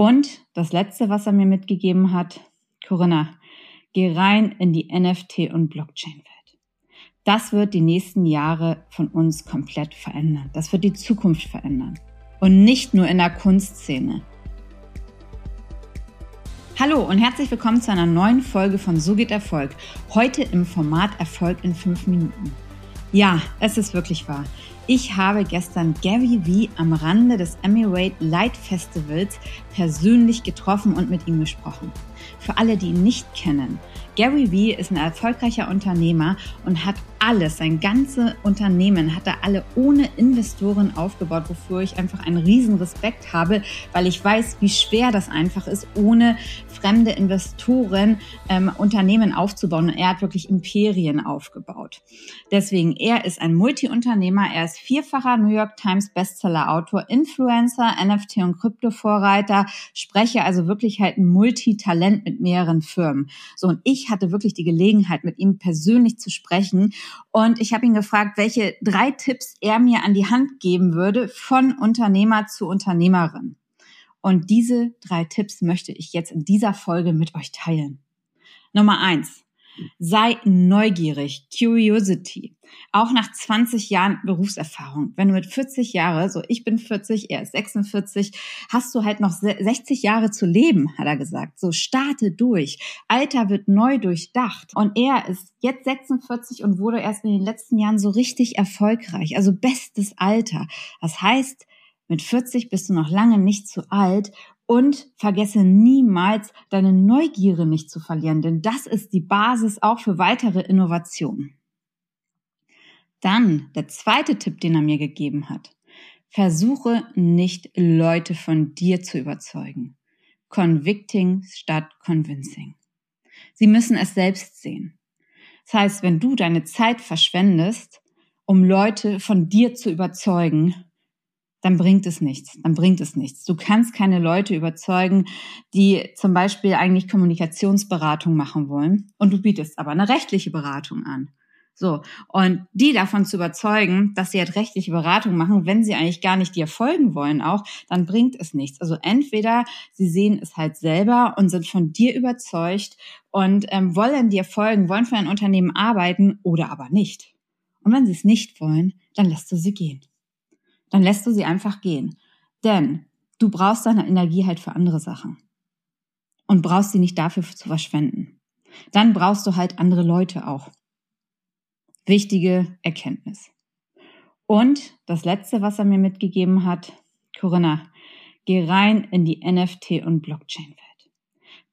Und das Letzte, was er mir mitgegeben hat, Corinna, geh rein in die NFT- und Blockchain-Welt. Das wird die nächsten Jahre von uns komplett verändern. Das wird die Zukunft verändern. Und nicht nur in der Kunstszene. Hallo und herzlich willkommen zu einer neuen Folge von So geht Erfolg. Heute im Format Erfolg in fünf Minuten. Ja, es ist wirklich wahr. Ich habe gestern Gary Vee am Rande des Emirate Light Festivals persönlich getroffen und mit ihm gesprochen. Für alle, die ihn nicht kennen, Gary Vee ist ein erfolgreicher Unternehmer und hat alles, sein ganzes Unternehmen hat er alle ohne Investoren aufgebaut, wofür ich einfach einen riesen Respekt habe, weil ich weiß, wie schwer das einfach ist, ohne fremde Investoren ähm, Unternehmen aufzubauen. Und er hat wirklich Imperien aufgebaut. Deswegen, er ist ein Multi-Unternehmer, er ist vierfacher New York Times Bestseller-Autor, Influencer, NFT und Krypto-Vorreiter, Sprecher, also wirklich halt ein Multitalent mit mehreren Firmen. So, und ich hatte wirklich die Gelegenheit, mit ihm persönlich zu sprechen und ich habe ihn gefragt, welche drei Tipps er mir an die Hand geben würde von Unternehmer zu Unternehmerin. Und diese drei Tipps möchte ich jetzt in dieser Folge mit euch teilen. Nummer eins. Sei neugierig, Curiosity. Auch nach 20 Jahren Berufserfahrung. Wenn du mit 40 Jahre, so ich bin 40, er ist 46, hast du halt noch 60 Jahre zu leben, hat er gesagt. So starte durch. Alter wird neu durchdacht. Und er ist jetzt 46 und wurde erst in den letzten Jahren so richtig erfolgreich. Also bestes Alter. Das heißt, mit 40 bist du noch lange nicht zu alt und vergesse niemals, deine Neugierde nicht zu verlieren, denn das ist die Basis auch für weitere Innovationen. Dann der zweite Tipp, den er mir gegeben hat. Versuche nicht Leute von dir zu überzeugen. Convicting statt convincing. Sie müssen es selbst sehen. Das heißt, wenn du deine Zeit verschwendest, um Leute von dir zu überzeugen, dann bringt es nichts. Dann bringt es nichts. Du kannst keine Leute überzeugen, die zum Beispiel eigentlich Kommunikationsberatung machen wollen und du bietest aber eine rechtliche Beratung an. So. Und die davon zu überzeugen, dass sie halt rechtliche Beratung machen, wenn sie eigentlich gar nicht dir folgen wollen auch, dann bringt es nichts. Also entweder sie sehen es halt selber und sind von dir überzeugt und ähm, wollen dir folgen, wollen für ein Unternehmen arbeiten oder aber nicht. Und wenn sie es nicht wollen, dann lässt du sie gehen dann lässt du sie einfach gehen. Denn du brauchst deine Energie halt für andere Sachen. Und brauchst sie nicht dafür zu verschwenden. Dann brauchst du halt andere Leute auch. Wichtige Erkenntnis. Und das letzte, was er mir mitgegeben hat, Corinna, geh rein in die NFT und Blockchain-Welt.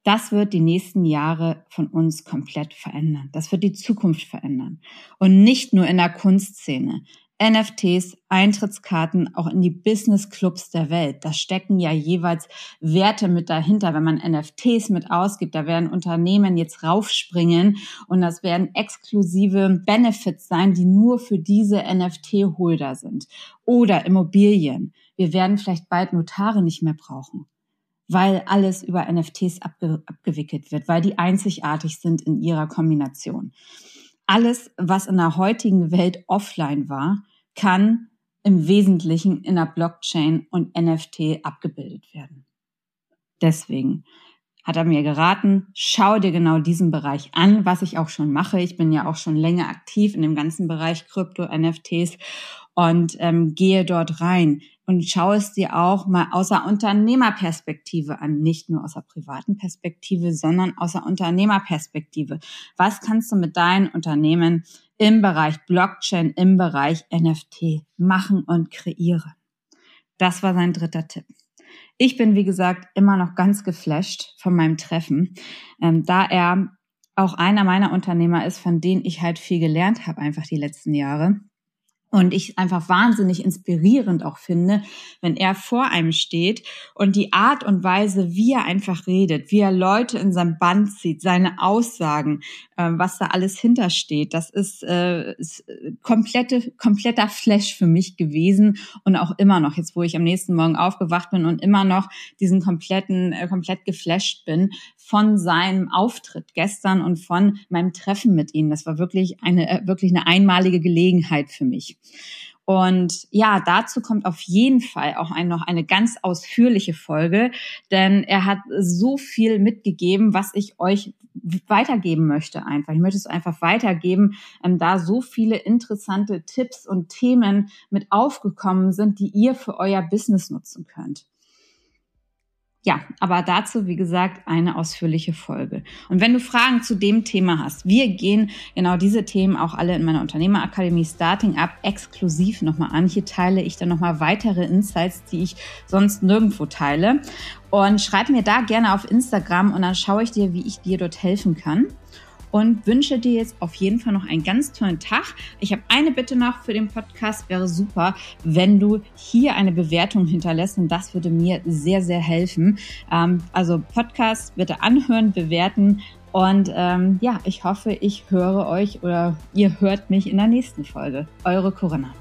Das wird die nächsten Jahre von uns komplett verändern. Das wird die Zukunft verändern. Und nicht nur in der Kunstszene. NFTs, Eintrittskarten auch in die Business Clubs der Welt. Da stecken ja jeweils Werte mit dahinter. Wenn man NFTs mit ausgibt, da werden Unternehmen jetzt raufspringen und das werden exklusive Benefits sein, die nur für diese NFT-Holder sind. Oder Immobilien. Wir werden vielleicht bald Notare nicht mehr brauchen weil alles über NFTs abge abgewickelt wird, weil die einzigartig sind in ihrer Kombination alles, was in der heutigen Welt offline war, kann im Wesentlichen in der Blockchain und NFT abgebildet werden. Deswegen hat er mir geraten, schau dir genau diesen Bereich an, was ich auch schon mache. Ich bin ja auch schon länger aktiv in dem ganzen Bereich Krypto, NFTs und ähm, gehe dort rein und schau es dir auch mal außer Unternehmerperspektive an, nicht nur außer privaten Perspektive, sondern außer Unternehmerperspektive. Was kannst du mit deinen Unternehmen im Bereich Blockchain, im Bereich NFT machen und kreieren? Das war sein dritter Tipp. Ich bin, wie gesagt, immer noch ganz geflasht von meinem Treffen, ähm, da er auch einer meiner Unternehmer ist, von denen ich halt viel gelernt habe, einfach die letzten Jahre. Und ich einfach wahnsinnig inspirierend auch finde, wenn er vor einem steht und die Art und Weise, wie er einfach redet, wie er Leute in sein Band zieht, seine Aussagen, äh, was da alles hintersteht, das ist, äh, ist komplette, kompletter Flash für mich gewesen und auch immer noch, jetzt wo ich am nächsten Morgen aufgewacht bin und immer noch diesen kompletten, äh, komplett geflasht bin von seinem Auftritt gestern und von meinem Treffen mit ihm. Das war wirklich eine, äh, wirklich eine einmalige Gelegenheit für mich. Und ja, dazu kommt auf jeden Fall auch ein, noch eine ganz ausführliche Folge, denn er hat so viel mitgegeben, was ich euch weitergeben möchte einfach. Ich möchte es einfach weitergeben, ähm, da so viele interessante Tipps und Themen mit aufgekommen sind, die ihr für euer Business nutzen könnt. Ja, aber dazu, wie gesagt, eine ausführliche Folge. Und wenn du Fragen zu dem Thema hast, wir gehen genau diese Themen auch alle in meiner Unternehmerakademie Starting Up exklusiv nochmal an. Hier teile ich dann nochmal weitere Insights, die ich sonst nirgendwo teile. Und schreib mir da gerne auf Instagram und dann schaue ich dir, wie ich dir dort helfen kann und wünsche dir jetzt auf jeden Fall noch einen ganz tollen Tag. Ich habe eine Bitte noch für den Podcast. Wäre super, wenn du hier eine Bewertung hinterlässt und das würde mir sehr, sehr helfen. Ähm, also Podcast bitte anhören, bewerten und ähm, ja, ich hoffe, ich höre euch oder ihr hört mich in der nächsten Folge. Eure Corinna.